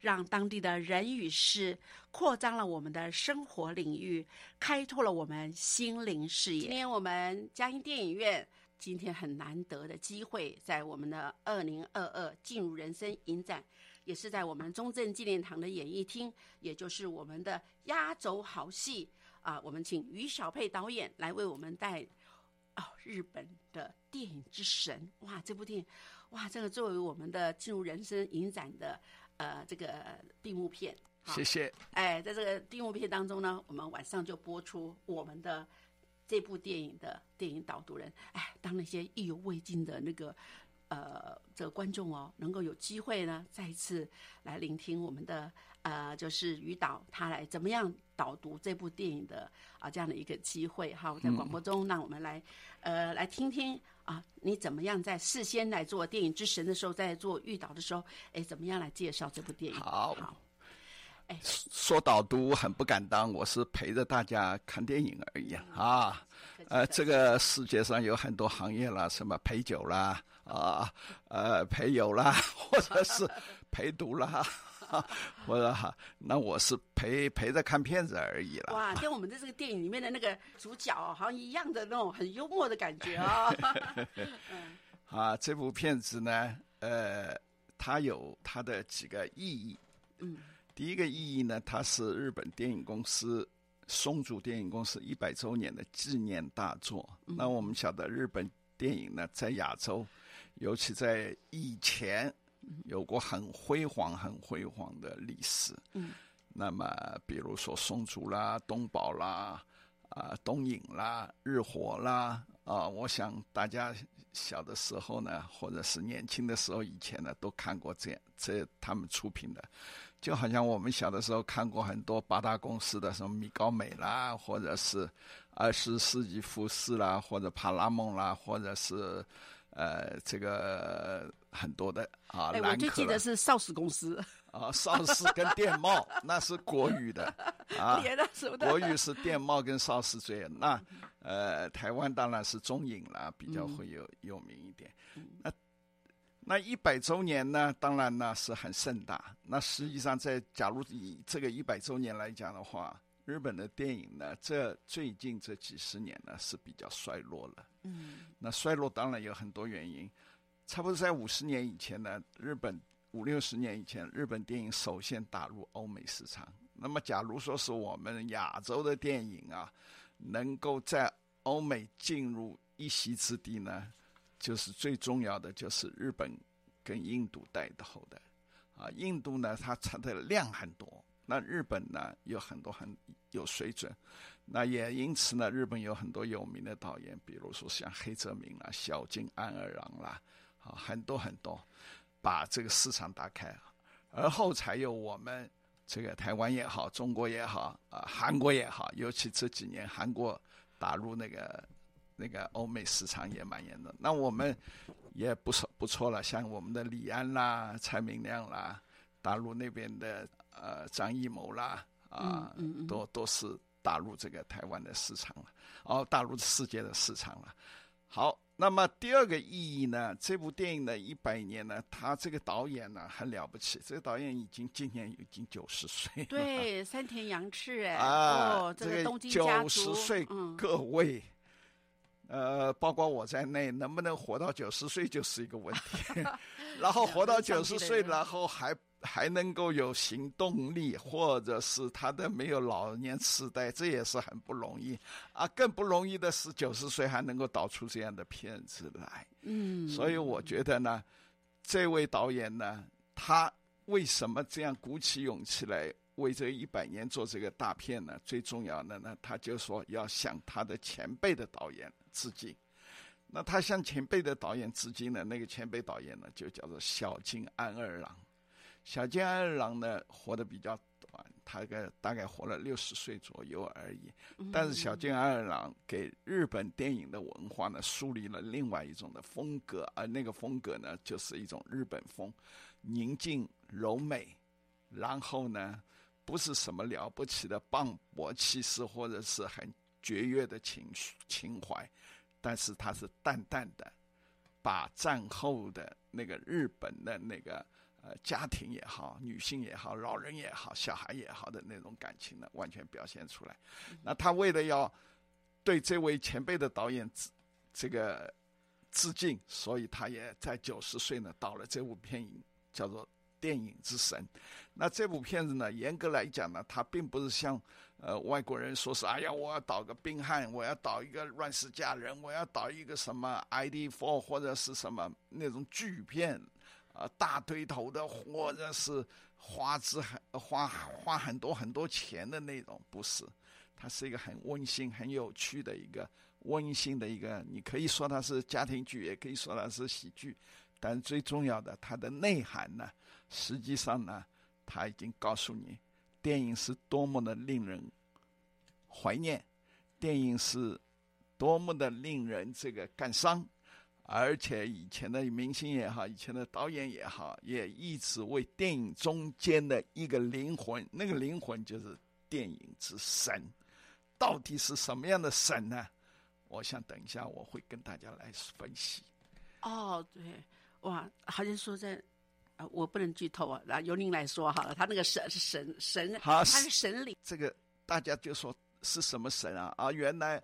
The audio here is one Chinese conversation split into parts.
让当地的人与事扩张了我们的生活领域，开拓了我们心灵视野。今天我们嘉音电影院今天很难得的机会，在我们的二零二二进入人生影展，也是在我们中正纪念堂的演艺厅，也就是我们的压轴好戏啊！我们请于小佩导演来为我们带哦日本的电影之神哇！这部电影哇，这个作为我们的进入人生影展的。呃，这个闭幕片，谢谢。哎，在这个闭幕片当中呢，我们晚上就播出我们的这部电影的电影导读人。哎，当那些意犹未尽的那个呃这个观众哦，能够有机会呢，再一次来聆听我们的呃，就是于导他来怎么样导读这部电影的啊这样的一个机会哈，在广播中让我们来呃来听听。啊，你怎么样在事先来做电影之神的时候，在做预导的时候，哎，怎么样来介绍这部电影？好，好，哎，说导读很不敢当，我是陪着大家看电影而已啊。呃，这个世界上有很多行业啦，什么陪酒啦，啊，呃，陪友啦，或者是陪读啦。我说哈，那我是陪陪着看片子而已了。哇，跟我们的这个电影里面的那个主角好像一样的那种很幽默的感觉啊。啊，这部片子呢，呃，它有它的几个意义。嗯。第一个意义呢，它是日本电影公司松竹电影公司一百周年的纪念大作。那我们晓得，日本电影呢，在亚洲，尤其在以前。有过很辉煌、很辉煌的历史。嗯，那么比如说松竹啦、东宝啦、啊东影啦、日火啦，啊，我想大家小的时候呢，或者是年轻的时候以前呢，都看过这样这他们出品的，就好像我们小的时候看过很多八大公司的什么米高美啦，或者是二十世纪福斯啦，或者帕拉蒙啦，或者是。呃，这个很多的啊，我就记得是邵氏公司 啊，邵氏跟电贸那是国语的 啊，国语是电贸跟邵氏最那呃，台湾当然是中影了，比较会有有名一点。那那一百周年呢，当然呢是很盛大。那实际上在假如以这个一百周年来讲的话。日本的电影呢，这最近这几十年呢是比较衰落了。嗯，那衰落当然有很多原因。差不多在五十年以前呢，日本五六十年以前，日本电影首先打入欧美市场。那么，假如说是我们亚洲的电影啊，能够在欧美进入一席之地呢，就是最重要的就是日本跟印度带头的。啊，印度呢，它产的量很多。那日本呢有很多很有水准，那也因此呢，日本有很多有名的导演，比如说像黑泽明啦、小津安二郎啦，很多很多，把这个市场打开，而后才有我们这个台湾也好，中国也好，啊，韩国也好，尤其这几年韩国打入那个那个欧美市场也蛮严重。那我们也不错不错了，像我们的李安啦、蔡明亮啦，大陆那边的呃张艺谋啦，啊，都都是打入这个台湾的市场了，哦，大陆世界的市场了。好。那么第二个意义呢？这部电影的一百年呢，他这个导演呢很了不起。这个导演已经今年已经九十岁。对，山田洋次哎，啊，这个东京九十岁，各位，呃，包括我在内，能不能活到九十岁就是一个问题。然后活到九十岁，然后还。还能够有行动力，或者是他的没有老年痴呆，这也是很不容易啊。更不容易的是，九十岁还能够导出这样的片子来。嗯，所以我觉得呢，这位导演呢，他为什么这样鼓起勇气来为这一百年做这个大片呢？最重要的呢，他就说要向他的前辈的导演致敬。那他向前辈的导演致敬呢那个前辈导演呢，就叫做小津安二郎。小津安二郎呢，活得比较短，他个大概活了六十岁左右而已。但是小津安二郎给日本电影的文化呢，树立了另外一种的风格，而那个风格呢，就是一种日本风，宁静柔美，然后呢，不是什么了不起的磅礴气势，或者是很绝悦的情绪情怀，但是它是淡淡的，把战后的那个日本的那个。呃，家庭也好，女性也好，老人也好，小孩也好的那种感情呢，完全表现出来。那他为了要对这位前辈的导演致这个致敬，所以他也在九十岁呢导了这部片影，叫做《电影之神》。那这部片子呢，严格来讲呢，它并不是像呃外国人说是哎呀，我要导个冰汉，我要导一个乱世佳人，我要导一个什么 ID Four 或者是什么那种巨片。啊，大堆头的，或者是花枝很花花很多很多钱的那种，不是，它是一个很温馨、很有趣的一个温馨的一个，你可以说它是家庭剧，也可以说它是喜剧，但最重要的，它的内涵呢，实际上呢，它已经告诉你，电影是多么的令人怀念，电影是多么的令人这个感伤。而且以前的明星也好，以前的导演也好，也一直为电影中间的一个灵魂，那个灵魂就是电影之神，到底是什么样的神呢？我想等一下我会跟大家来分析。哦，对，哇，好像说在啊，我不能剧透啊，那由您来说好了。他那个神是神神，他是神灵，这个大家就说。是什么神啊？啊，原来，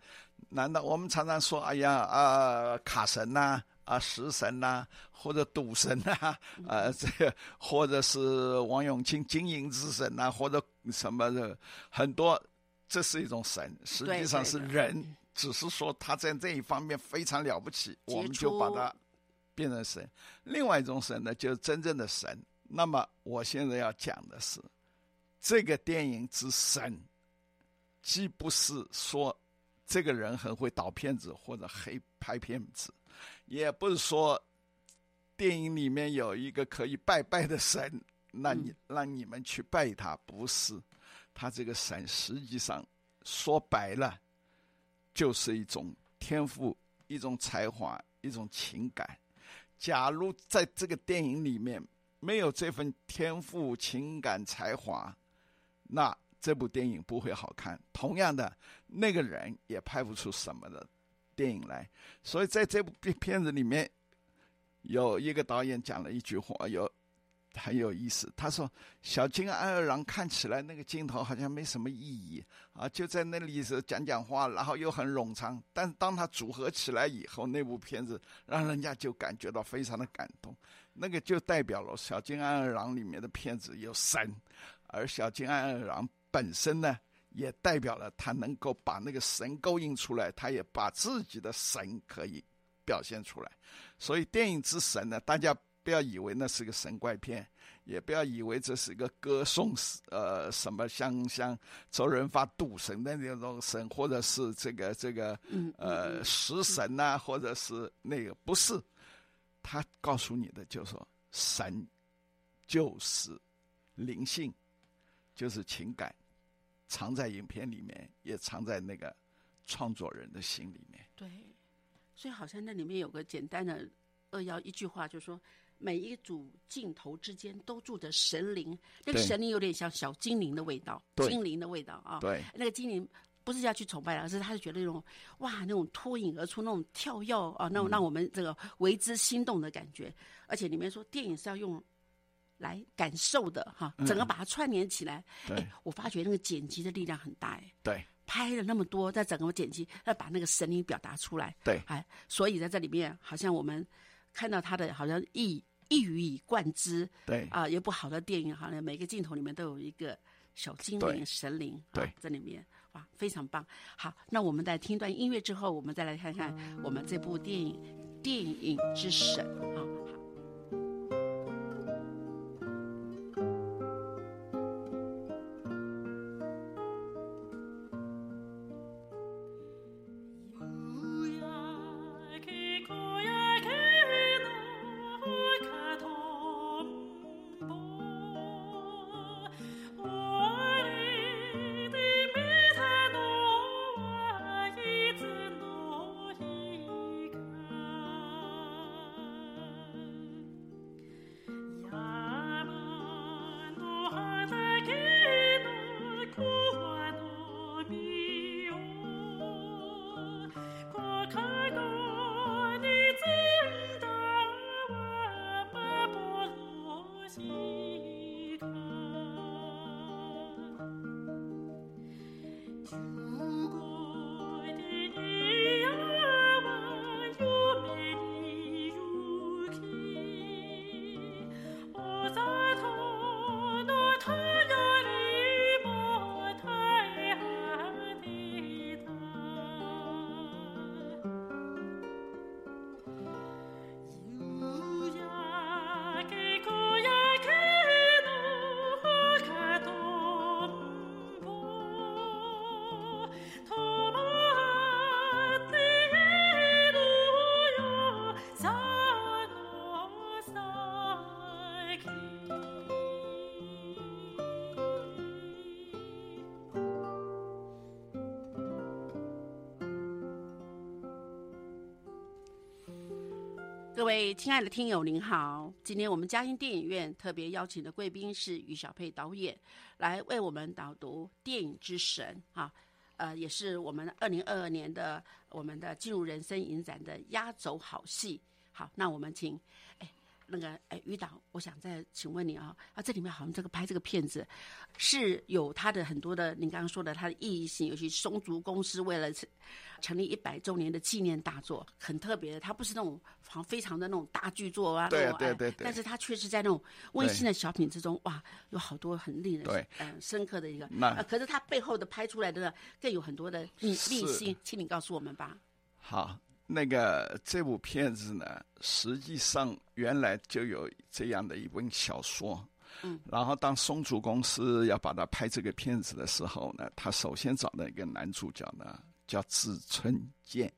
难道我们常常说，哎呀，啊，卡神呐，啊，食神呐，或者赌神呐，啊，这个，或者是王永庆经营之神呐，或者什么的，很多，这是一种神，实际上是人，只是说他在这一方面非常了不起，我们就把它变成神。另外一种神呢，就是真正的神。那么我现在要讲的是，这个电影之神。既不是说这个人很会导片子或者黑拍片子，也不是说电影里面有一个可以拜拜的神，那你让你们去拜他，不是？他这个神实际上说白了，就是一种天赋、一种才华、一种情感。假如在这个电影里面没有这份天赋、情感、才华，那。这部电影不会好看。同样的，那个人也拍不出什么的电影来。所以，在这部片片子里面，有一个导演讲了一句话，有很有意思。他说：“小金安二郎看起来那个镜头好像没什么意义啊，就在那里是讲讲话，然后又很冗长。但当他组合起来以后，那部片子让人家就感觉到非常的感动。那个就代表了小金安二郎里面的片子有神，而小金安二郎。”本身呢，也代表了他能够把那个神勾引出来，他也把自己的神可以表现出来。所以电影之神呢，大家不要以为那是个神怪片，也不要以为这是一个歌颂呃什么像像周润发赌神的那种神，或者是这个这个呃食神呐，或者是那个不是。他告诉你的就是说，神就是灵性，就是情感，藏在影片里面，也藏在那个创作人的心里面。对，所以好像那里面有个简单的扼要一句话，就是说每一组镜头之间都住着神灵，那个神灵有点像小精灵的味道，对精灵的味道啊。对那个精灵不是要去崇拜，而是他是觉得那种哇，那种脱颖而出、那种跳跃啊，那种让我们这个为之心动的感觉。而且里面说电影是要用来感受的哈，整个把它串联起来。我发觉那个剪辑的力量很大哎。对拍了那么多，在整个剪辑要把那个神灵表达出来，对哎，所以在这里面好像我们看到他的好像一一语以贯之对啊，一部好的电影，好像每个镜头里面都有一个小精灵、神灵，啊对这里面哇，非常棒。好，那我们在听一段音乐之后，我们再来看看我们这部电影《电影之神》啊。各位亲爱的听友，您好！今天我们嘉音电影院特别邀请的贵宾是余小佩导演，来为我们导读《电影之神》啊，呃，也是我们二零二二年的我们的进入人生影展的压轴好戏。好，那我们请哎那个哎于导，我想再请问你啊啊，这里面好像这个拍这个片子是有它的很多的，您刚刚说的它的意义性，尤其松竹公司为了成成立一百周年的纪念大作，很特别的，它不是那种好像非常的那种大剧作啊，对对对对。但是它确实在那种温馨的小品之中，哇，有好多很令人对。嗯、深刻的一个，那呃，可是它背后的拍出来的，更有很多的秘是。秘辛，请你告诉我们吧。好，那个这部片子呢，实际上原来就有这样的一本小说。嗯，然后当松竹公司要把它拍这个片子的时候呢，他首先找的一个男主角呢叫志村健。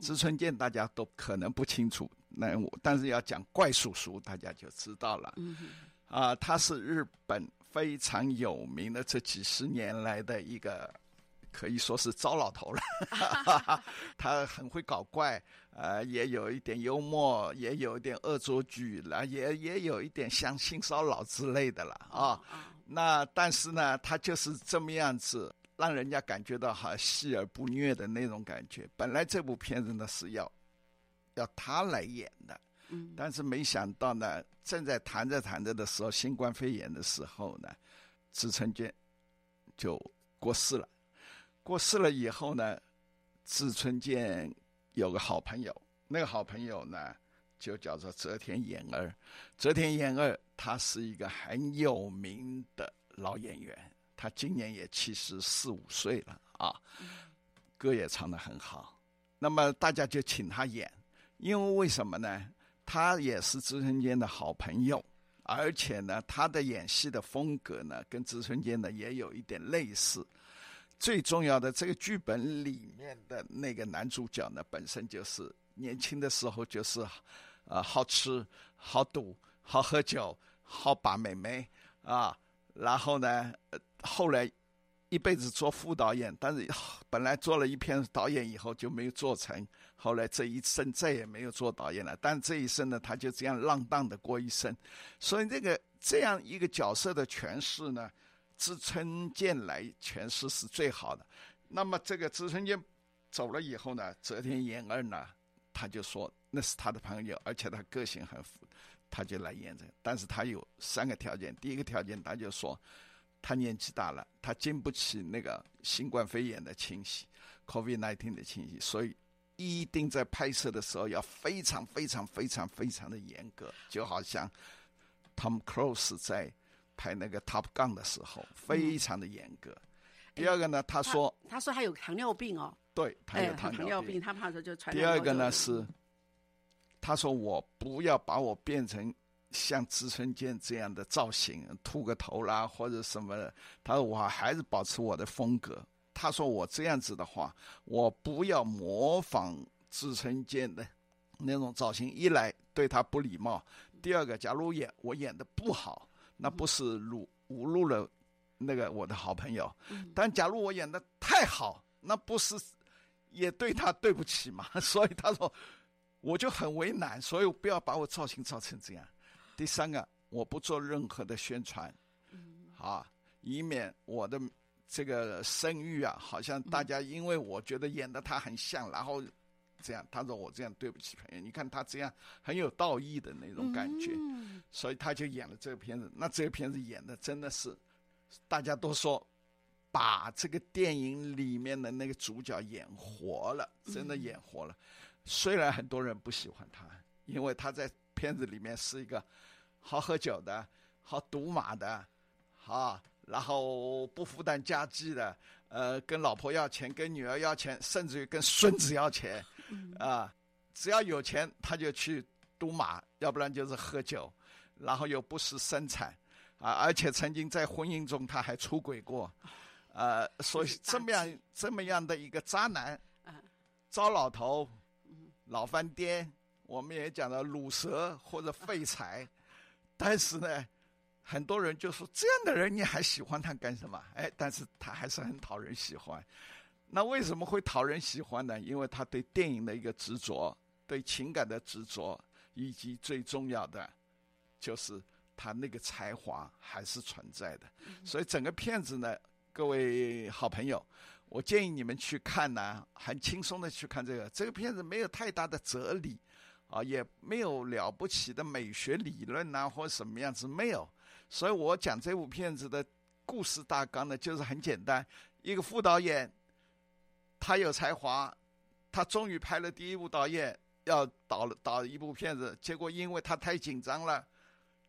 志村健大家都可能不清楚，那我但是要讲怪叔叔，大家就知道了。嗯哼，啊，他是日本非常有名的这几十年来的一个，可以说是糟老头了。他很会搞怪，呃，也有一点幽默，也有一点恶作剧了，也也有一点像性骚扰之类的了啊。啊，那但是呢，他就是这么样子，让人家感觉到好戏而不虐的那种感觉。本来这部片子呢是要要他来演的，嗯，但是没想到呢，正在谈着谈着的时候，新冠肺炎的时候呢，志村健就过世了。过世了以后呢，志村健有个好朋友，那个好朋友呢就叫做泽田研二。泽田研二他是一个很有名的老演员，他今年也七十四五岁了啊，歌也唱得很好。那么大家就请他演，因为为什么呢？他也是志村健的好朋友，而且呢，他的演戏的风格呢，跟志村健呢也有一点类似。最重要的，这个剧本里面的那个男主角呢，本身就是年轻的时候就是，呃，好吃、好赌、好喝酒，好把妹妹啊，然后呢，后来一辈子做副导演，但是本来做了一篇导演以后就没有做成，后来这一生再也没有做导演了。但这一生呢，他就这样浪荡的过一生，所以这个这样一个角色的诠释呢，知春健来诠释是最好的。那么这个知春健走了以后呢，泽田研二呢，他就说那是他的朋友，而且他个性很。他就来验证，但是他有三个条件。第一个条件，他就说，他年纪大了，他经不起那个新冠肺炎的侵袭，COVID-19 的侵袭，所以一定在拍摄的时候要非常非常非常非常的严格，就好像 Tom Cruise 在拍那个 Top Gun 的时候，非常的严格。第二个呢，他说，他说他有糖尿病哦，对，他有糖尿病，他怕说就传。第二个呢是。他说：“我不要把我变成像志春健这样的造型，秃个头啦或者什么的。他说我还是保持我的风格。他说我这样子的话，我不要模仿志春健的那种造型，一来对他不礼貌；第二个，假如演我演的不好，那不是辱侮辱了那个我的好朋友；但假如我演的太好，那不是也对他对不起嘛？所以他说。”我就很为难，所以不要把我造型造成这样。第三个，我不做任何的宣传，啊，以免我的这个声誉啊，好像大家因为我觉得演的他很像，然后这样，他说我这样对不起朋友。你看他这样很有道义的那种感觉，所以他就演了这个片子。那这个片子演的真的是，大家都说把这个电影里面的那个主角演活了，真的演活了。虽然很多人不喜欢他，因为他在片子里面是一个好喝酒的、好赌马的，啊，然后不负担家计的，呃，跟老婆要钱，跟女儿要钱，甚至于跟孙子要钱，啊，只要有钱他就去赌马，要不然就是喝酒，然后又不识生产，啊，而且曾经在婚姻中他还出轨过，呃，所以这么样这么样的一个渣男，糟老头。老翻颠，我们也讲了卤蛇或者废柴，但是呢，很多人就说这样的人你还喜欢他干什么？哎，但是他还是很讨人喜欢。那为什么会讨人喜欢呢？因为他对电影的一个执着，对情感的执着，以及最重要的，就是他那个才华还是存在的。所以整个片子呢，各位好朋友。我建议你们去看呢，很轻松的去看这个。这个片子没有太大的哲理，啊，也没有了不起的美学理论呐，或什么样子没有。所以我讲这部片子的故事大纲呢，就是很简单：一个副导演，他有才华，他终于拍了第一部导演要导导一部片子，结果因为他太紧张了，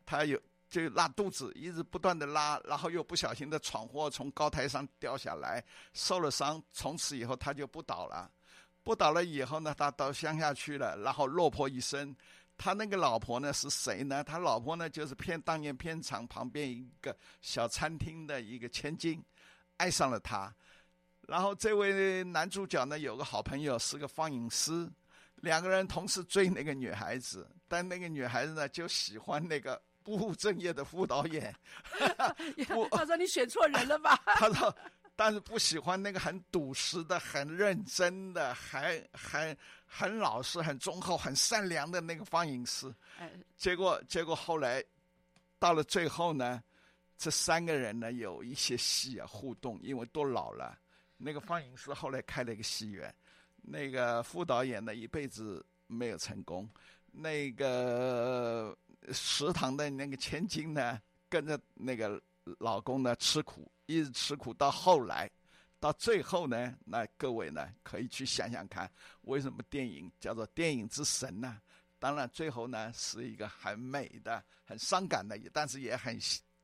他有。就拉肚子，一直不断的拉，然后又不小心的闯祸，从高台上掉下来，受了伤。从此以后他就不倒了，不倒了以后呢，他到乡下去了，然后落魄一生。他那个老婆呢是谁呢？他老婆呢就是片当年片场旁边一个小餐厅的一个千金，爱上了他。然后这位男主角呢有个好朋友是个放映师，两个人同时追那个女孩子，但那个女孩子呢就喜欢那个。不务正业的副导演，他说你选错人了吧？他说，但是不喜欢那个很笃实的、很认真的、还很很老实、很忠厚、很善良的那个放映师。结果结果后来到了最后呢，这三个人呢有一些戏啊互动，因为都老了。那个放映师后来开了一个戏院，那个副导演呢一辈子没有成功。那个。食堂的那个千金呢，跟着那个老公呢吃苦，一直吃苦到后来，到最后呢，那各位呢可以去想想看，为什么电影叫做电影之神呢？当然，最后呢是一个很美的、很伤感的，但是也很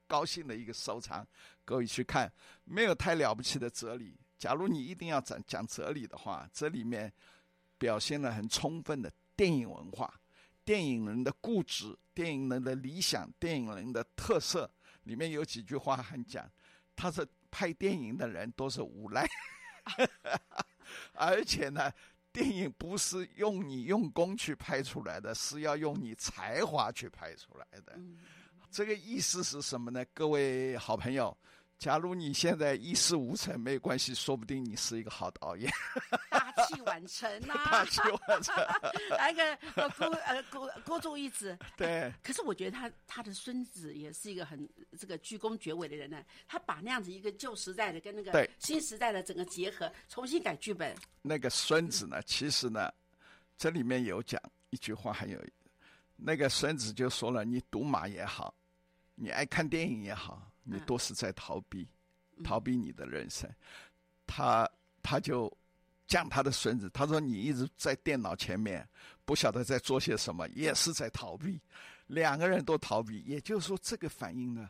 高兴的一个收场。各位去看，没有太了不起的哲理。假如你一定要讲讲哲理的话，这里面表现了很充分的电影文化。电影人的固执，电影人的理想，电影人的特色，里面有几句话很讲，他是拍电影的人都是无赖，而且呢，电影不是用你用功去拍出来的，是要用你才华去拍出来的。这个意思是什么呢？各位好朋友，假如你现在一事无成，没有关系，说不定你是一个好导演。大器晚成呐、大器晚成。来个呃孤呃孤孤注一掷。对，可是我觉得他他的孙子也是一个很这个鞠躬绝尾的人呢。他把那样子一个旧时代的跟那个新时代的整个结合，重新改剧本。那个孙子呢，其实呢，这里面有讲一句话，很有那个孙子就说了：“你赌马也好，你爱看电影也好，你都是在逃避，逃避你的人生。他他就讲他的孙子，他说：“你一直在电脑前面，不晓得在做些什么，也是在逃避。两个人都逃避，也就是说，这个反应呢，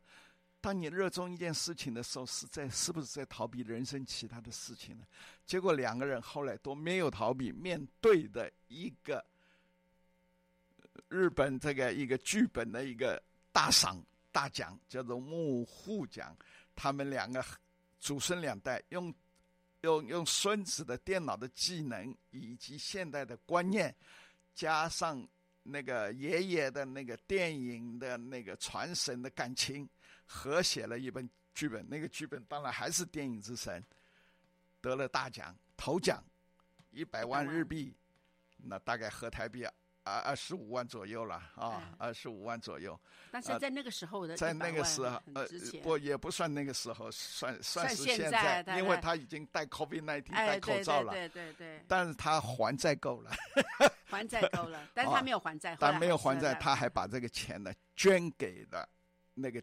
当你热衷一件事情的时候，是在是不是在逃避人生其他的事情呢？结果两个人后来都没有逃避，面对的一个呃日本这个一个剧本的一个大赏大奖，叫做幕户奖。他们两个祖孙两代用用用孙子的电脑的技能以及现代的观念，加上那个爷爷的那个电影的那个传神的感情，合写了一本剧本。那个剧本当然还是电影之神，得了大奖，头奖一百万日币，那大概合台币二二十五万左右了啊，二十五万左右。但是在那个时候的在那个时候，呃不也不算那个时候，算算是现现在因为他已经戴 COVID 1 9哎，戴口罩了，对对对但是他还债够了，还债够了，但是他没有还债，但没有还债，他还把这个钱呢捐给了那个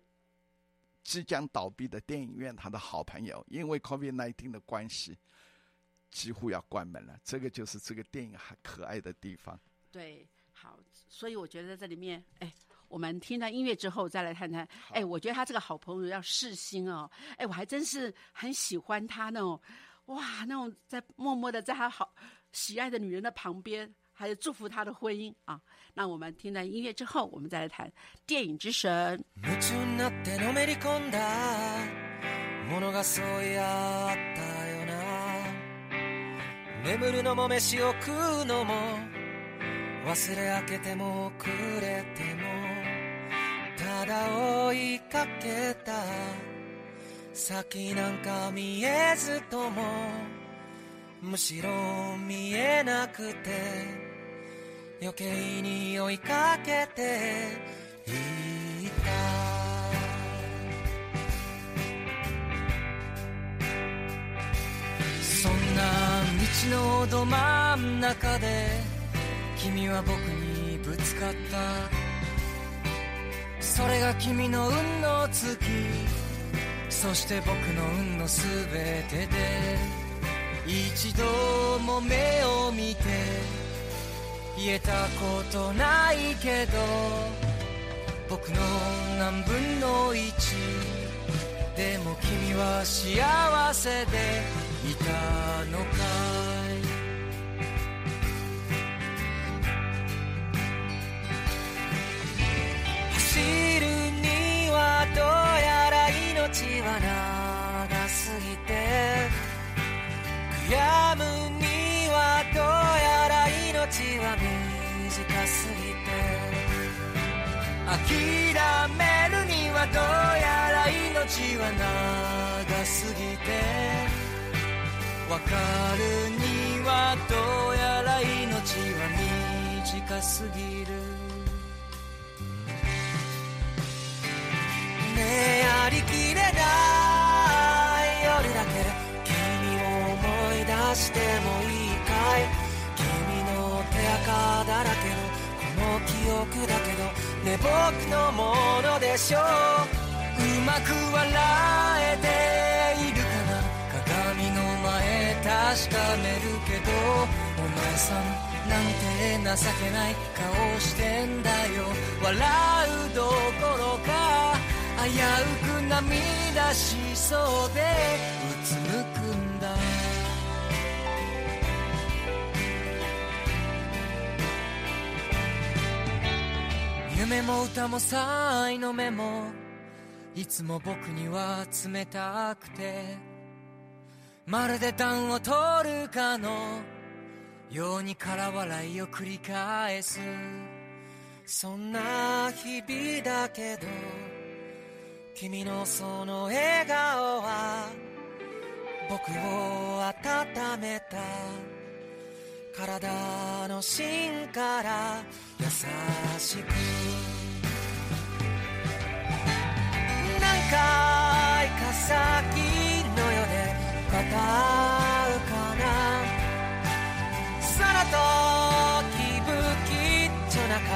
即将倒闭的电影院，他的好朋友，因为 COVID 1 9的关系，几乎要关门了。这个就是这个电影还可爱的地方。对，好，所以我觉得在这里面，哎，我们听到音乐之后再来谈谈，哎，我觉得他这个好朋友要世新哦，哎，我还真是很喜欢他那种，哇，那种在默默的在他好喜爱的女人的旁边，还有祝福他的婚姻啊。那我们听到音乐之后，我们再来谈电影之神。忘れ明けてもくれてもただ追いかけた先なんか見えずともむしろ見えなくて余計に追いかけていたそんな道のど真ん中で君は僕にぶつかった。それが君の運の月。そして僕の運のすべてで。一度も目を見て言えたことないけど僕の何分の一。でも君は幸せでいたのか。いるにはどうやら命は長すぎて悔やむにはどうやら命は短すぎて諦めるにはどうやら命は長すぎてわかるにはどうやら命は短すぎる。ねえありきれない夜だけ君を思い出してもいいかい？君の手垢だらけのこの記憶だけどね僕のものでしょう？うまく笑えているかな？鏡の前確かめるけどお前さんなんて情けない顔してんだよ。笑うどころか危うく涙しそうでうつむくんだ。夢も歌も才の目もいつも僕には冷たくてまるで暖を取るかのように空笑いを繰り返す。そんな日々だけど。君のその笑顔は僕を温めた。体の芯から優しく。何回か先の世でまた会うかな。その時不吉祥なか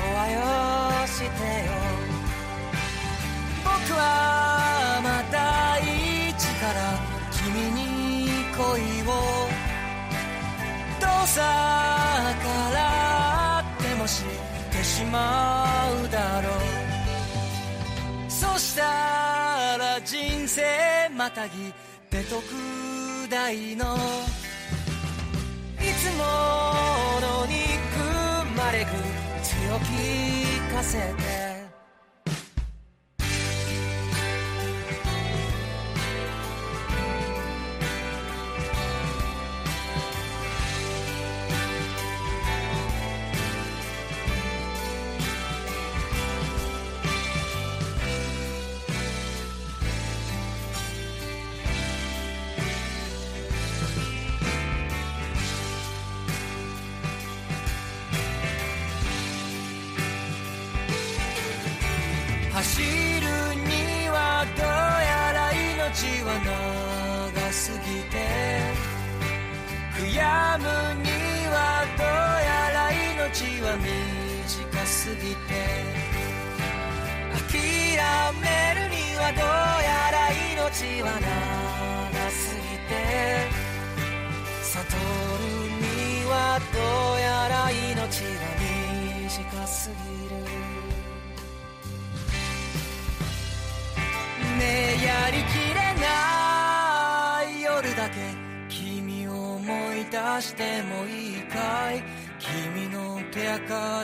おはようしてよ。僕はまた一から君に恋をどうさからでもしてしまうだろう。そしたら人生またぎ出特大のいつもの憎まれぐ強気かせて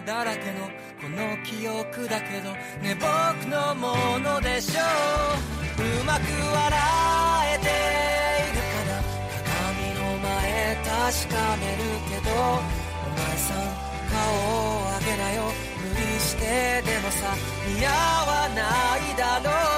だらけのこの記憶だけどね僕のものでしょ。ううまく笑えているから鏡の前確かめるけどお前さん顔を上げなよ。無理してでもさ似合わないだろう。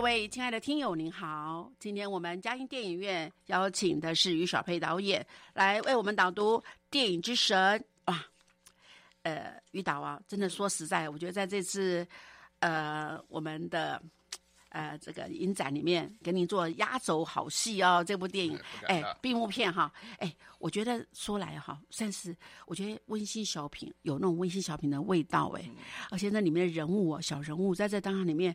各位亲爱的听友，您好！今天我们嘉音电影院邀请的是余小佩导演来为我们导读电影之神哇！呃，余导啊，真的说实在，我觉得在这次呃我们的呃这个影展里面，给你做压轴好戏哦，这部电影哎闭幕片哈，哎，我觉得说来哈，算是我觉得温馨小品有那种温馨小品的味道哎，而且那里面的人物啊，小人物在这当中里面。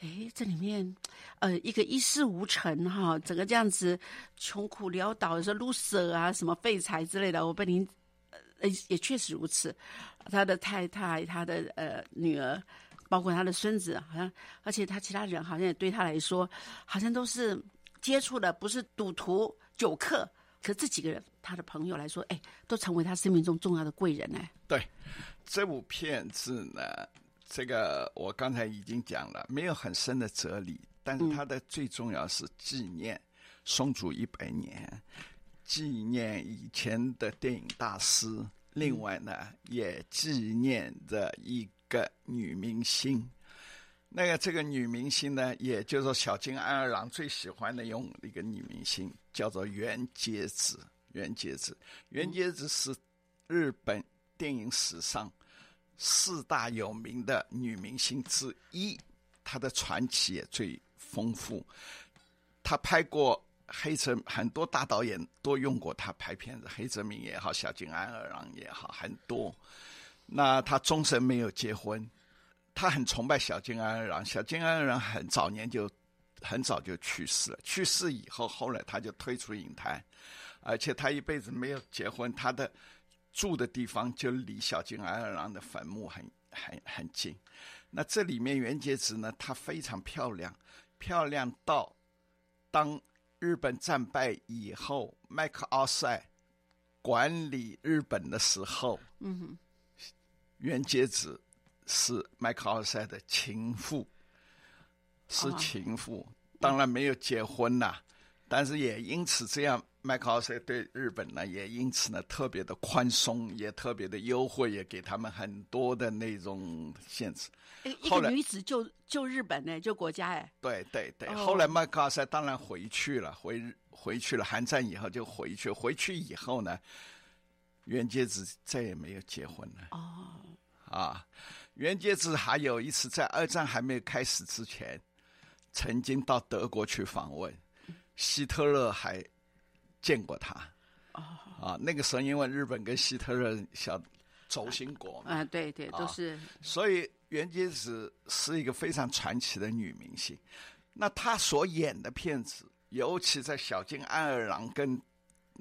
哎，这里面，呃，一个一事无成哈，整个这样子穷苦潦倒，说 loser 啊，什么废材之类的，我被您，呃，也确实如此。他的太太，他的呃女儿，包括他的孙子，好像，而且他其他人好像也对他来说，好像都是接触的不是赌徒、酒客，可这几个人，他的朋友来说，哎，都成为他生命中重要的贵人哎。对，这部片子呢，这个我刚才已经讲了，没有很深的哲理，但是它的最重要是纪念松竹一百年，纪念以前的电影大师，另外呢，也纪念着一个女明星。那个这个女明星呢，也就是小津安二郎最喜欢的用一个女明星，叫做袁洁子。袁洁子，袁洁子是日本电影史上四大有名的女明星之一，她的传奇也最丰富。她拍过黑泽，很多大导演都用过她拍片子，黑泽明也好，小津安二郎也好，很多。那他终身没有结婚，他很崇拜小金安二郎。小金安二郎很早年就很早就去世了，去世以后，后来他就退出影坛，而且他一辈子没有结婚，他的。住的地方就离小金安二郎的坟墓很很很近。那这里面袁洁子呢，她非常漂亮，漂亮到当日本战败以后，麦克奥塞管理日本的时候，嗯，袁洁子是麦克奥塞的情妇，是情妇，当然没有结婚呐，但是也因此这样。麦克奥瑟对日本呢，也因此呢特别的宽松，也特别的优惠，也给他们很多的那种限制。一个女子救救日本呢，救国家哎。对对对，后来麦克奥瑟当然回去了，回回去了，韩战以后就回去。回去以后呢，袁洁子再也没有结婚了。哦。啊，袁洁子还有一次在二战还没有开始之前，曾经到德国去访问，希特勒还。见过他，啊，那个时候因为日本跟希特勒小轴心国嘛，啊，对对，都是。所以袁洁子是一个非常传奇的女明星。那她所演的片子，尤其在小津安二郎跟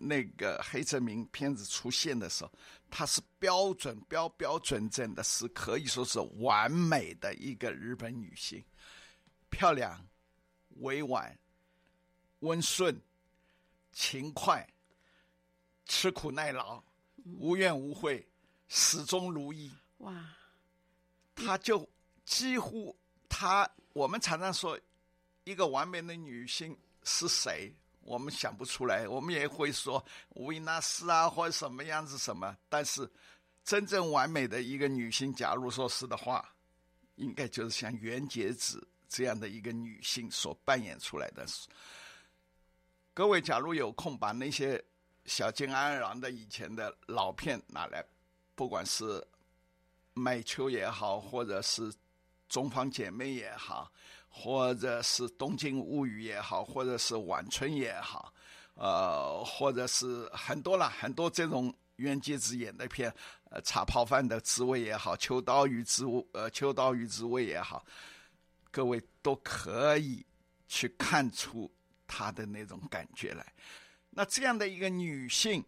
那个黑泽明片子出现的时候，她是标准标标准准的，是可以说是完美的一个日本女性，漂亮、委婉、温顺。勤快、吃苦耐劳、无怨无悔、始终如一。哇！她就几乎她，我们常常说一个完美的女性是谁？我们想不出来。我们也会说维纳斯啊，或者什么样子什么。但是真正完美的一个女性，假如说是的话，应该就是像袁洁子这样的一个女性所扮演出来的。各位，假如有空，把那些小静安然的以前的老片拿来，不管是《美秋》也好，或者是《中方姐妹》也好，或者是《东京物语》也好，或者是《晚春》也好，呃，或者是很多了很多这种袁洁子演的片，呃，《茶泡饭的滋味》也好，《秋刀鱼之呃秋刀鱼之味》也好，各位都可以去看出。她的那种感觉来，那这样的一个女性，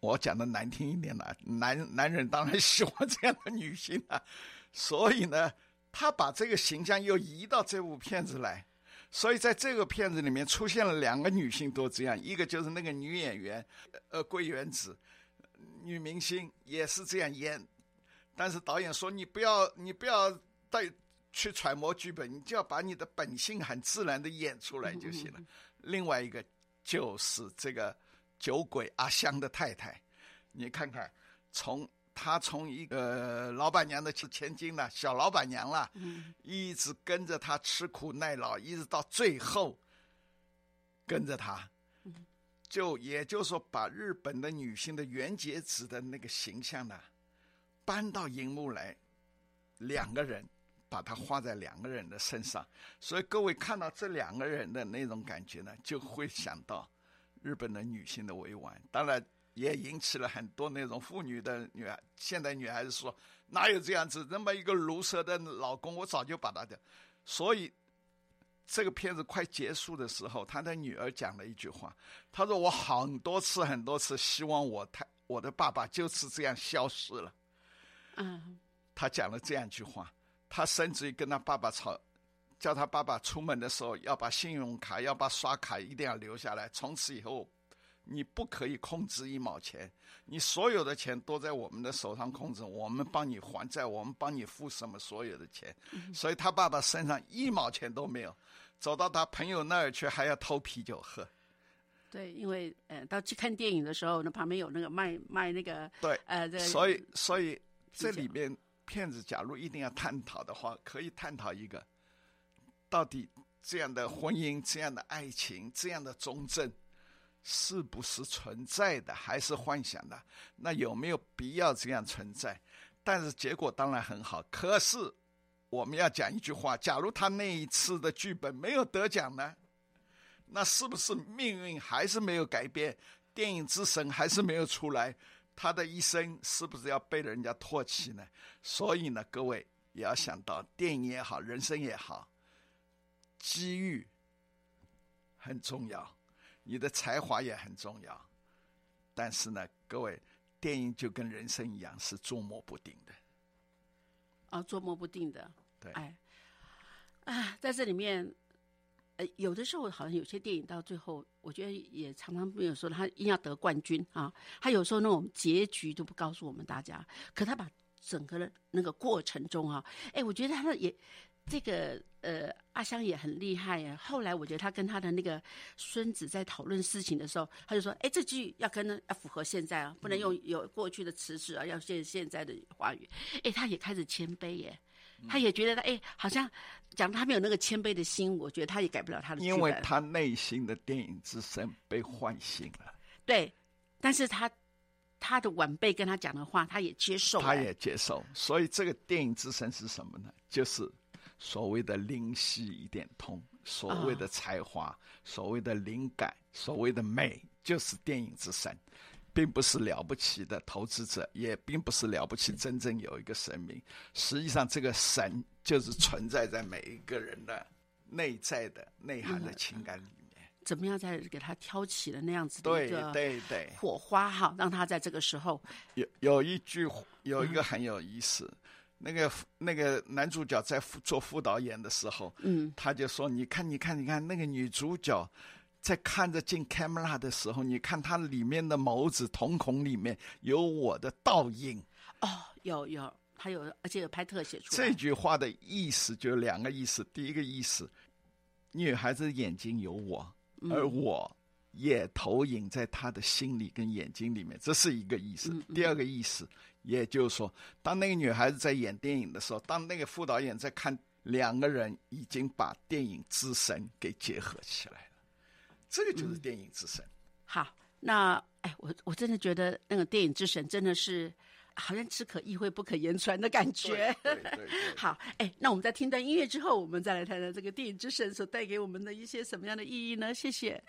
我讲的难听一点呢，男男人当然喜欢这样的女性啊，所以呢，他把这个形象又移到这部片子来，所以在这个片子里面出现了两个女性都这样，一个就是那个女演员，呃，桂圆子，女明星也是这样演，但是导演说你不要，你不要带。去揣摩剧本，你就要把你的本性很自然的演出来就行了。另外一个就是这个酒鬼阿香的太太，你看看，从她从一个老板娘的千金了，小老板娘了，一直跟着他吃苦耐劳，一直到最后跟着他，就也就是说，把日本的女性的原节子的那个形象呢，搬到荧幕来，两个人。把它画在两个人的身上，所以各位看到这两个人的那种感觉呢，就会想到日本的女性的委婉。当然，也引起了很多那种妇女的女孩，现代女孩子说哪有这样子那么一个毒舌的老公，我早就把他的。所以这个片子快结束的时候，他的女儿讲了一句话，他说：“我很多次很多次希望我太我的爸爸就是这样消失了。”嗯，他讲了这样一句话。他甚至于跟他爸爸吵，叫他爸爸出门的时候要把信用卡、要把刷卡一定要留下来。从此以后，你不可以控制一毛钱，你所有的钱都在我们的手上控制，我们帮你还债，我们帮你付什么所有的钱。所以他爸爸身上一毛钱都没有，走到他朋友那儿去还要偷啤酒喝。对，因为呃，到去看电影的时候，那旁边有那个卖卖那个对，呃，所以所以这里面。骗子，假如一定要探讨的话，可以探讨一个：到底这样的婚姻、这样的爱情、这样的忠贞，是不是存在的，还是幻想的？那有没有必要这样存在？但是结果当然很好。可是我们要讲一句话：假如他那一次的剧本没有得奖呢？那是不是命运还是没有改变？电影之神还是没有出来？他的一生是不是要被人家唾弃呢？所以呢，各位也要想到，电影也好，人生也好，机遇很重要，你的才华也很重要。但是呢，各位，电影就跟人生一样，是捉摸不定的。啊，捉摸不定的。对，哎，啊，在这里面。呃，有的时候好像有些电影到最后，我觉得也常常没有说他硬要得冠军啊。他有时候那种结局都不告诉我们大家，可他把整个的那个过程中啊，哎，我觉得他的也这个呃阿香也很厉害呀。后来我觉得他跟他的那个孙子在讨论事情的时候，他就说，哎，这句要跟要符合现在啊，不能用有过去的词词啊，要现现在的话语。哎，他也开始谦卑耶。他也觉得他哎，好像讲他没有那个谦卑的心，我觉得他也改不了他的。因为他内心的电影之神被唤醒了。对，但是他他的晚辈跟他讲的话，他也接受。他也接受，所以这个电影之神是什么呢？就是所谓的灵犀一点通，所谓的才华，所谓的灵感，所谓的美，就是电影之神。并不是了不起的投资者，也并不是了不起真正有一个神明。实际上，这个神就是存在在每一个人的内在的内涵的情感里面。怎么样在给他挑起了那样子的一个对对火花哈，让他在这个时候有有一句有一个很有意思，那个那个男主角在做副导演的时候，嗯，他就说：“你看，你看，你看那个女主角。”在看着进 camera 的时候，你看她里面的眸子瞳孔里面有我的倒影。哦，有有，还有，而且有拍特写出来。这句话的意思就两个意思：第一个意思，女孩子眼睛有我，而我也投影在她的心里跟眼睛里面，这是一个意思。第二个意思，也就是说，当那个女孩子在演电影的时候，当那个副导演在看，两个人已经把电影之神给结合起来了。这个就是电影之神。好，那哎，我我真的觉得那个电影之神真的是好像只可意会不可言传的感觉。对对。好，哎，那我们在听段音乐之后，我们再来谈谈这个电影之神所带给我们的一些什么样的意义呢？谢谢。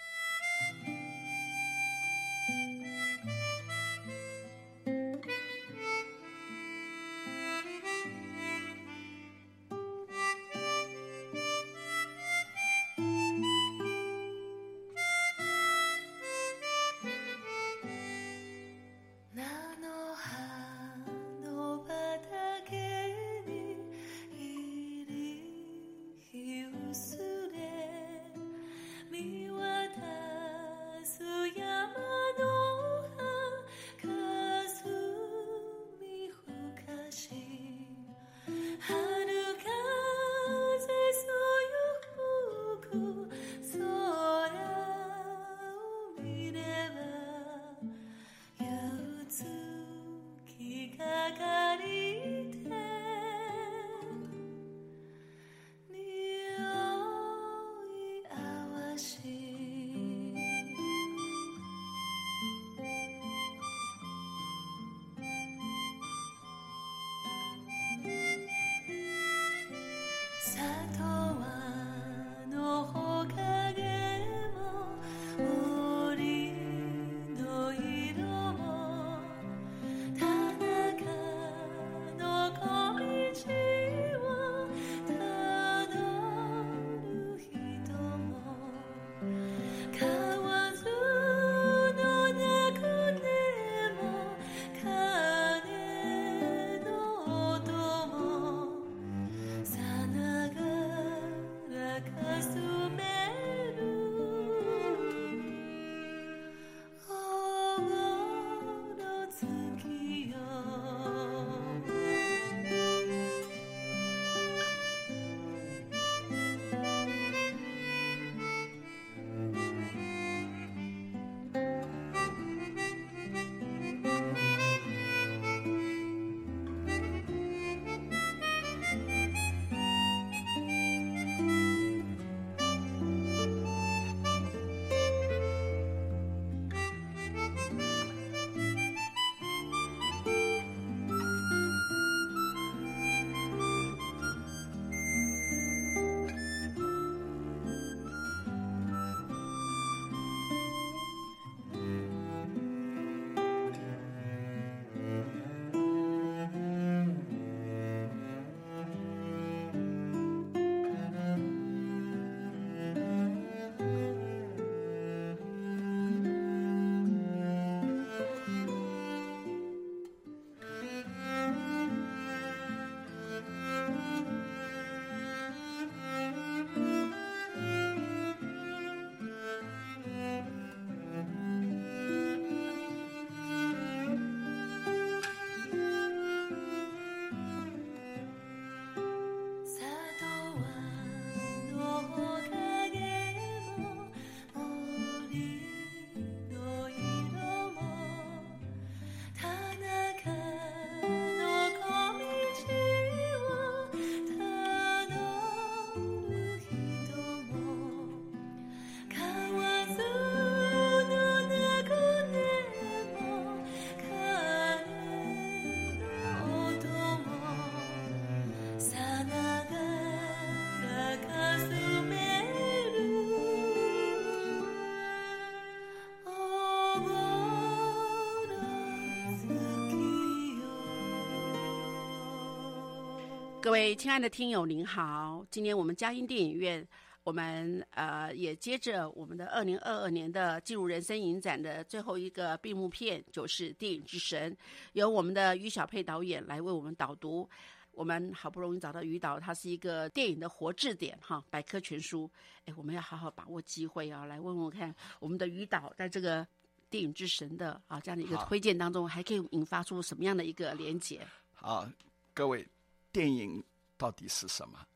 各位亲爱的听友，您好！今天我们嘉音电影院，我们呃也接着我们的二零二二年的进入人生影展的最后一个闭幕片，就是《电影之神》，由我们的于小佩导演来为我们导读。我们好不容易找到于导，他是一个电影的活字典哈，百科全书。哎，我们要好好把握机会啊，来问问看我们的于导在这个电影之神的啊这样的一个推荐当中，还可以引发出什么样的一个连结？好，各位，电影到底是什么？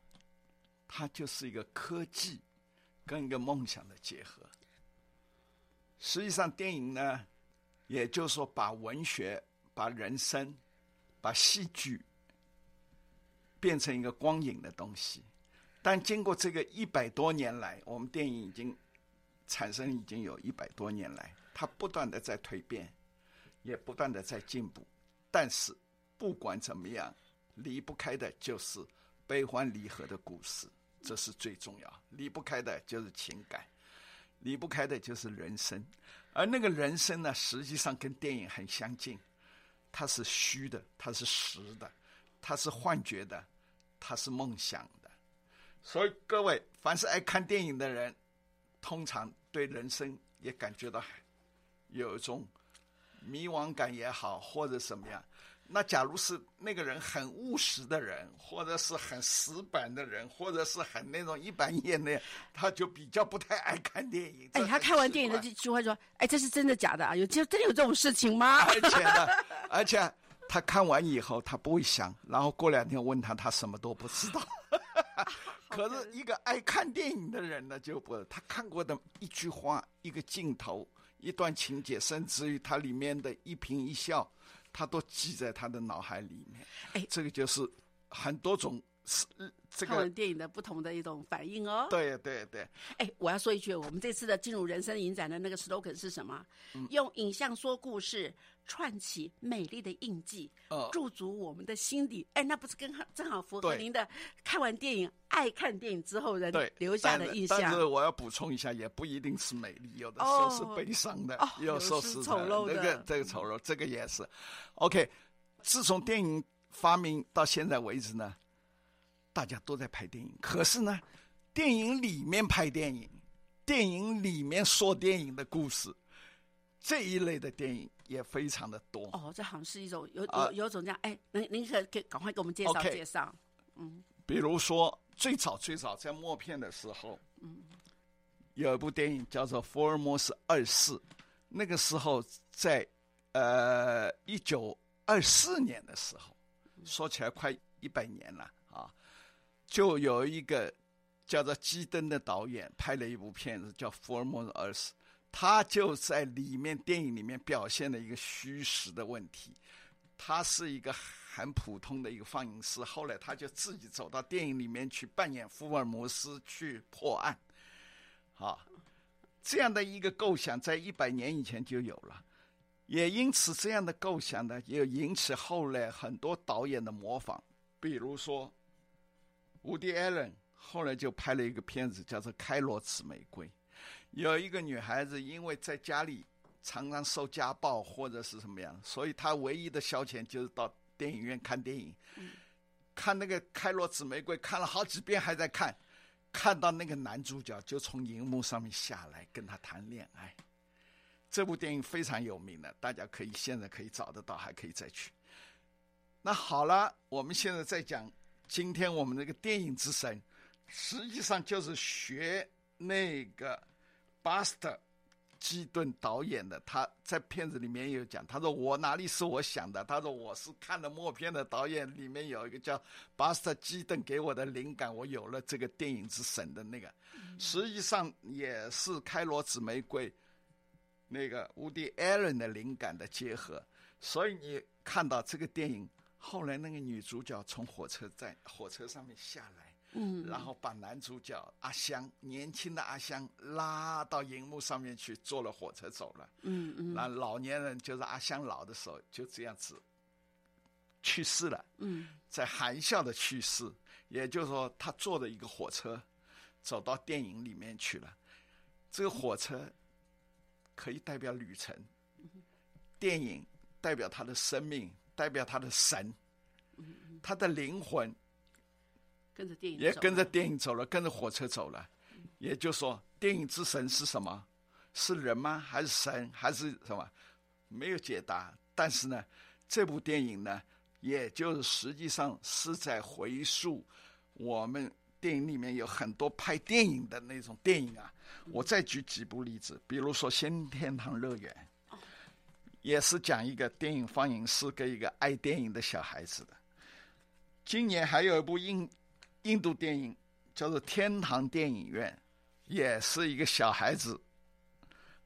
它就是一个科技跟一个梦想的结合。实际上，电影呢，也就是说，把文学、把人生、把戏剧变成一个光影的东西。但经过这个一百多年来，我们电影已经产生已经有一百多年来，它不断的在蜕变，也不断的在进步。但是不管怎么样，离不开的就是悲欢离合的故事，这是最重要。离不开的就是情感，离不开的就是人生。而那个人生呢，实际上跟电影很相近，它是虚的，它是实的，它是幻觉的，它是梦想的。所以各位，凡是爱看电影的人，通常对人生也感觉到有一种迷惘感也好，或者什么样。那假如是那个人很务实的人，或者是很死板的人，或者是很那种一板一眼的，他就比较不太爱看电影。哎，他看完电影的这句话说：“哎，这是真的假的啊？有就真的有这种事情吗 而且呢，而且他看完以后他不会想，然后过两天问他，他什么都不知道。可是一个爱看电影的人呢，就不，他看过的一句话、一个镜头、一段情节，甚至于他里面的一颦一笑，他都记在他的脑海里面。哎这个就是很多种是这看完个，电影的不同的一种反应哦。对对对，哎，我要说一句，我们这次的进入人生影展的那个 slogan 是什么？嗯用影像说故事，串起美丽的印记，呃驻足我们的心底。哎，那不是跟正好符合您的看完电影、爱看电影之后人，留下的印象但是？我要补充一下，也不一定是美丽，有的时候是哦悲伤的，哦有时候是丑陋的这个这个丑陋，这个也是。OK，自从电影发明到现在为止呢，大家都在拍电影，可是呢，电影里面拍电影，电影里面说电影的故事，这一类的电影也非常的多。哦，这好像是一种有啊有有种这样。哎，您您可可赶快给我们介绍介绍。嗯比如说，最早最早在默片的时候，嗯有一部电影叫做《福尔摩斯二世》，那个时候在呃一九二四年的时候，说起来快一百年了啊，就有一个叫做基登的导演拍了一部片子叫《福尔摩斯二世》，他就在里面电影里面表现了一个虚实的问题。他是一个很普通的一个放映师，后来他就自己走到电影里面去扮演福尔摩斯去破案，啊，这样的一个构想在一百年以前就有了，也因此这样的构想呢，也引起后来很多导演的模仿，比如说，伍迪·艾伦后来就拍了一个片子叫做《开罗紫玫瑰》，有一个女孩子因为在家里。常常受家暴或者是什么样，所以她唯一的消遣就是到电影院看电影，看那个《开罗紫玫瑰》，看了好几遍还在看，看到那个男主角就从荧幕上面下来跟他谈恋爱。这部电影非常有名的，大家可以现在可以找得到，还可以再去。那好了，我们现在在讲今天我们这个电影之神，实际上就是学那个巴斯特。基顿导演的，他在片子里面有讲，他说我哪里是我想的，他说我是看了默片的导演，里面有一个叫巴斯特基顿给我的灵感，我有了这个电影之神的那个，实际上也是开罗紫玫瑰那个乌迪·艾伦的灵感的结合，所以你看到这个电影后来那个女主角从火车站火车上面下来。嗯，然后把男主角阿香年轻的阿香拉到荧幕上面去，坐了火车走了。嗯嗯那老年人就是阿香老的时候就这样子去世了，嗯在含笑的去世，也就是说他坐的一个火车走到电影里面去了。这个火车可以代表旅程，电影代表他的生命，代表他的神，他的灵魂跟着电影也跟着电影走了，跟着火车走了。也就是说，电影之神是什么？是人吗？还是神？还是什么？没有解答。但是呢，这部电影呢，也就是实际上是在回溯我们电影里面有很多拍电影的那种电影啊。我再举几部例子，比如说《新天堂乐园》，也是讲一个电影放映师跟一个爱电影的小孩子的。今年还有一部印印度电影叫做《天堂电影院》，也是一个小孩子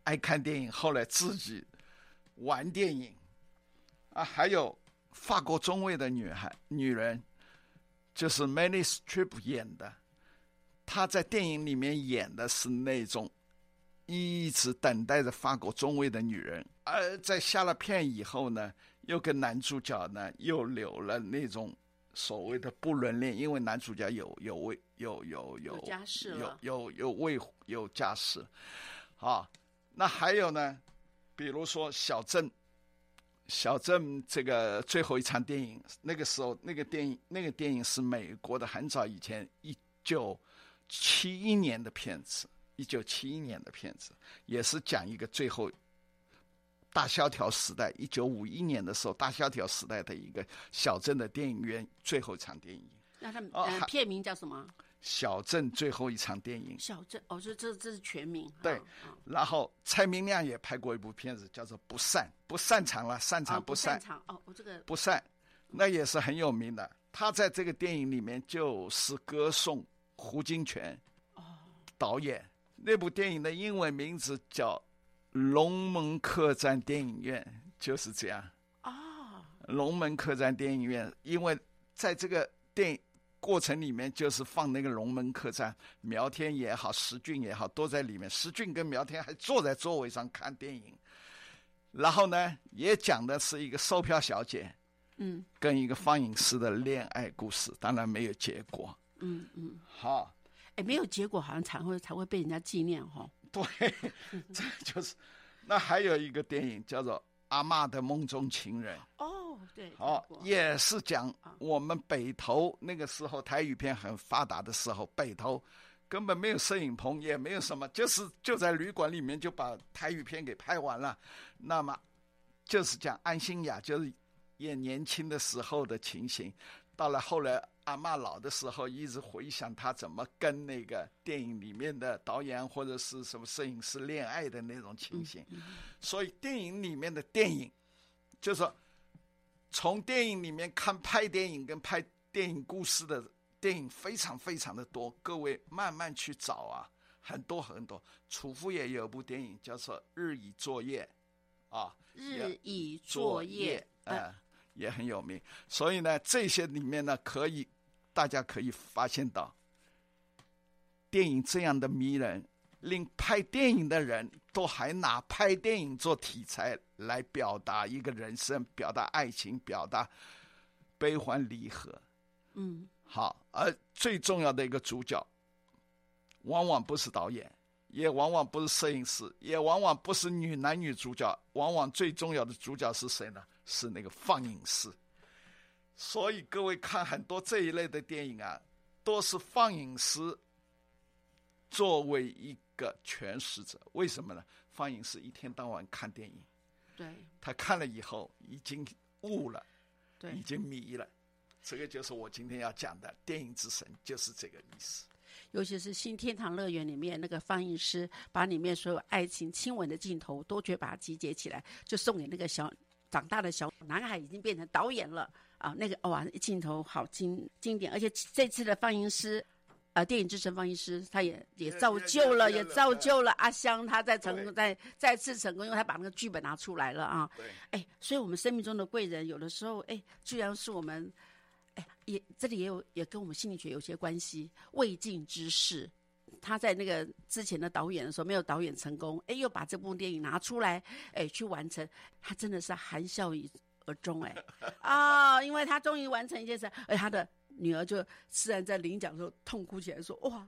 爱看电影，后来自己玩电影。啊，还有法国中尉的女孩女人，就是 Many Strip 演的，她在电影里面演的是那种一直等待着法国中尉的女人，而在下了片以后呢，又跟男主角呢又有了那种所谓的不伦恋，因为男主角有有未有有有有家室有有有未有家室，啊，那还有呢，比如说小镇。小镇这个最后一场电影，那个时候那个电影那个电影是美国的很早以前，一九七一年的片子，一九七一年的片子，也是讲一个最后大萧条时代，一九五一年的时候大萧条时代的一个小镇的电影院最后一场电影，那他们片名叫什么？小镇最后一场电影。小镇哦，这这这是全名。对然后蔡明亮也拍过一部片子，叫做《不散》，不擅长了，擅哦长不散。擅长哦，我这个不散，那也是很有名的。他在这个电影里面就是歌颂胡金铨导演。那部电影的英文名字叫《龙门客栈电影院》，就是这样。哦，龙门客栈电影院，因为在这个电影过程里面，就是放那个龙门客栈，苗天也好，石俊也好，都在里面。石俊跟苗天还坐在座位上看电影，然后呢，也讲的是一个售票小姐嗯跟一个放映师的恋爱故事，当然没有结果。嗯嗯，好，哎，没有结果，好像才会才会被人家纪念哈。对，这就是。那还有一个电影叫做《阿嬷的梦中情人》。哦，对，哦也是讲我们北投那个时候台语片很发达的时候，北投根本没有摄影棚，也没有什么，就是就在旅馆里面就把台语片给拍完了。那么就是讲安心雅，就是演年轻的时候的情形。到了后来阿妈老的时候，一直回想他怎么跟那个电影里面的导演或者是什么摄影师恋爱的那种情形。所以电影里面的电影，就是从电影里面看拍电影跟拍电影故事的电影非常非常的多，各位慢慢去找啊，很多很多。楚父也有部电影叫做《日以作业》，啊，日以作业，呃呃，也很有名。所以呢，这些里面呢，可以大家可以发现到，电影这样的迷人，令拍电影的人都还拿拍电影做题材来表达一个人生，表达爱情，表达悲欢离合。嗯好，而最重要的一个主角，往往不是导演，也往往不是摄影师，也往往不是女男女主角，往往最重要的主角是谁呢？是那个放映师。所以各位看很多这一类的电影啊，都是放映师作为一个诠释者。为什么呢？放映师一天到晚看电影，对他看了以后已经悟了。对已经迷了。这个就是我今天要讲的电影之神，就是这个意思。尤其是《新天堂乐园》里面那个放映师，把里面所有爱情亲吻的镜头都觉把它集结起来，就送给那个小长大的小男孩，已经变成导演了啊！那个哇，镜头好经经典，而且这次的放映师。呃，电影之神放映师，他也也也造就了，也也造就了阿香，他在成功，在再次成功，因为他把那个剧本拿出来了啊。对，哎，所以我们生命中的贵人，有的时候，哎，居然是我们，哎，也这里也有也跟我们心理学有些关系。未尽之事，他在那个之前的导演的时候没有导演成功，哎，又把这部电影拿出来，哎，去完成，他真的是含笑以而终，哎，啊、因为他终于完成一件事，而他的女儿就自然在领奖的时候痛哭起来，说：“哇，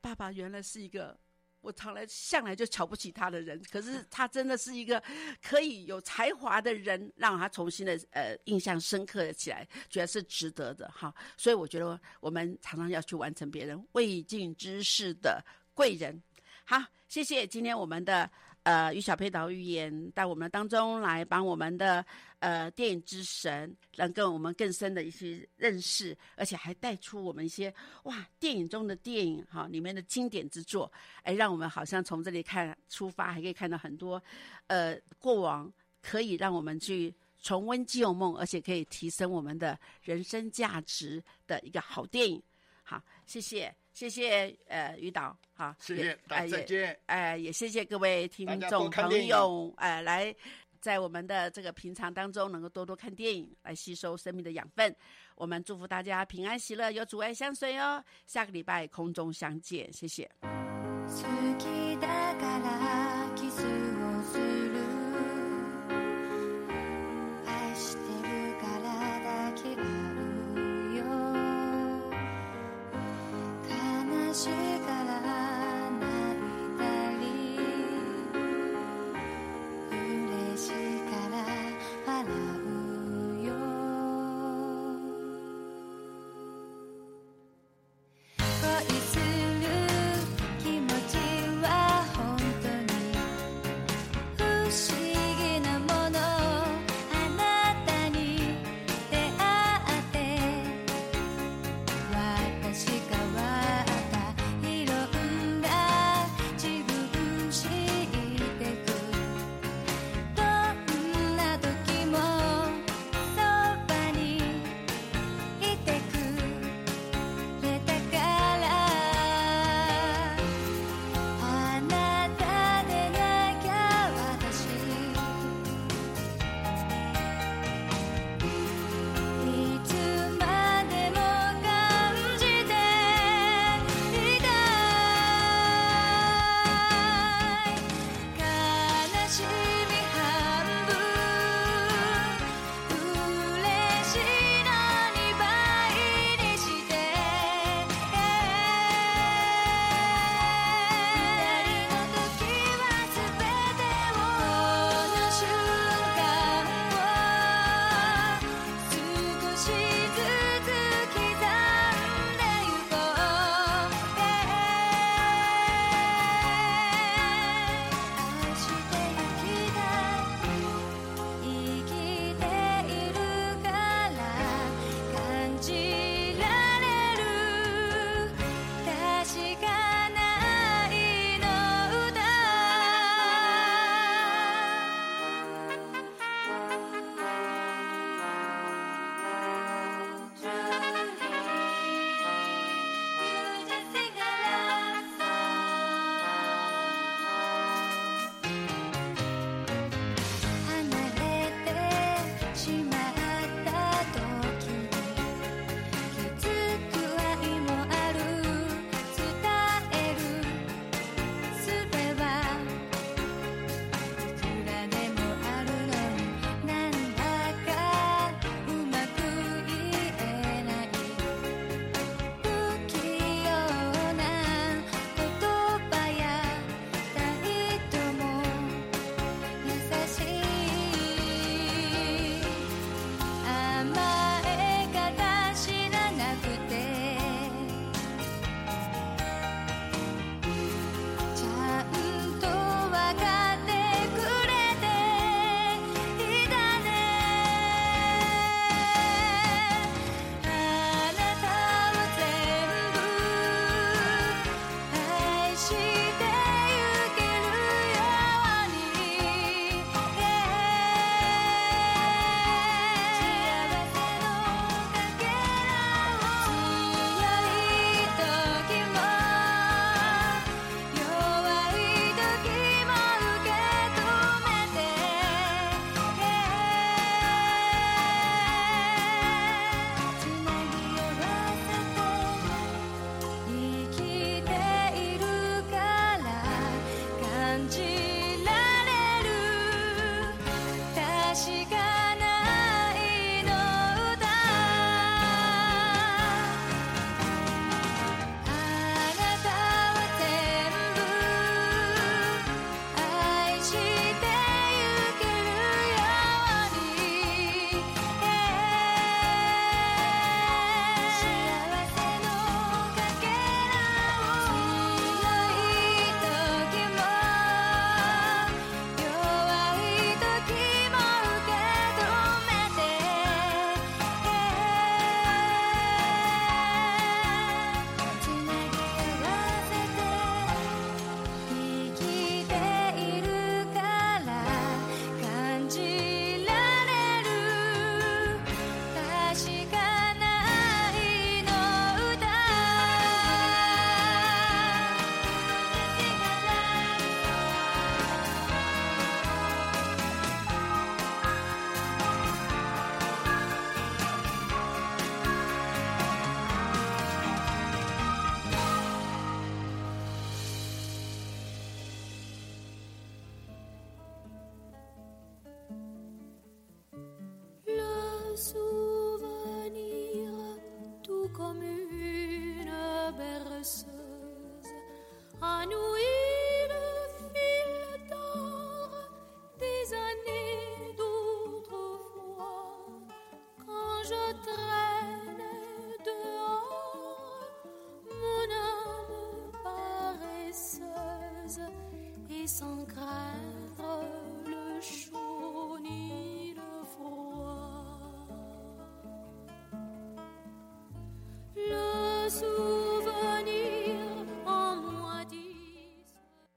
爸爸原来是一个我从来向来就瞧不起他的人，可是他真的是一个可以有才华的人，让他重新的呃印象深刻了起来，觉得是值得的哈。所以我觉得我们常常要去完成别人未尽之事的贵人。好，谢谢今天我们的呃于小佩导演到我们当中来帮我们的呃电影之神，能够我们更深的一些认识，而且还带出我们一些哇电影中的电影哈里面的经典之作，哎，让我们好像从这里看出发，还可以看到很多呃过往可以让我们去重温旧梦，而且可以提升我们的人生价值的一个好电影。好，谢谢，谢谢，呃，于导，好，谢谢，再见。哎，也谢谢各位听众朋友，哎，来在我们的这个平常当中，能够多多看电影，来吸收生命的养分。我们祝福大家平安喜乐，有主爱相随哦。下个礼拜空中相见，谢谢。